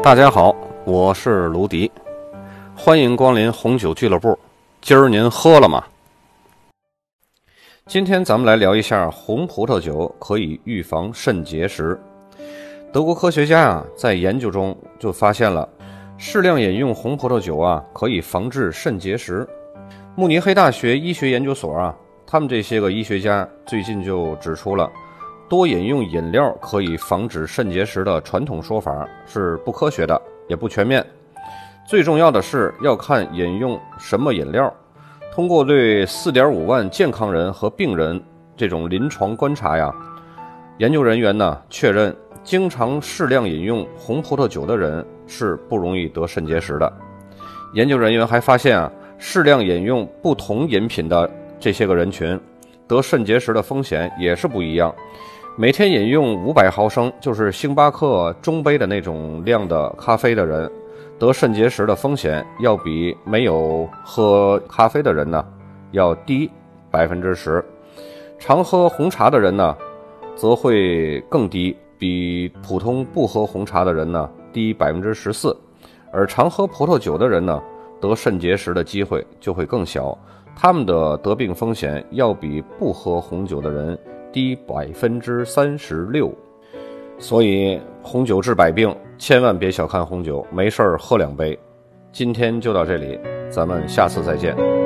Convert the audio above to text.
大家好，我是卢迪，欢迎光临红酒俱乐部。今儿您喝了吗？今天咱们来聊一下红葡萄酒可以预防肾结石。德国科学家啊，在研究中就发现了，适量饮用红葡萄酒啊，可以防治肾结石。慕尼黑大学医学研究所啊，他们这些个医学家最近就指出了。多饮用饮料可以防止肾结石的传统说法是不科学的，也不全面。最重要的是要看饮用什么饮料。通过对4.5万健康人和病人这种临床观察呀，研究人员呢确认，经常适量饮用红葡萄酒的人是不容易得肾结石的。研究人员还发现啊，适量饮用不同饮品的这些个人群，得肾结石的风险也是不一样。每天饮用五百毫升，就是星巴克中杯的那种量的咖啡的人，得肾结石的风险要比没有喝咖啡的人呢要低百分之十。常喝红茶的人呢，则会更低，比普通不喝红茶的人呢低百分之十四。而常喝葡萄酒的人呢，得肾结石的机会就会更小，他们的得病风险要比不喝红酒的人。低百分之三十六，所以红酒治百病，千万别小看红酒，没事儿喝两杯。今天就到这里，咱们下次再见。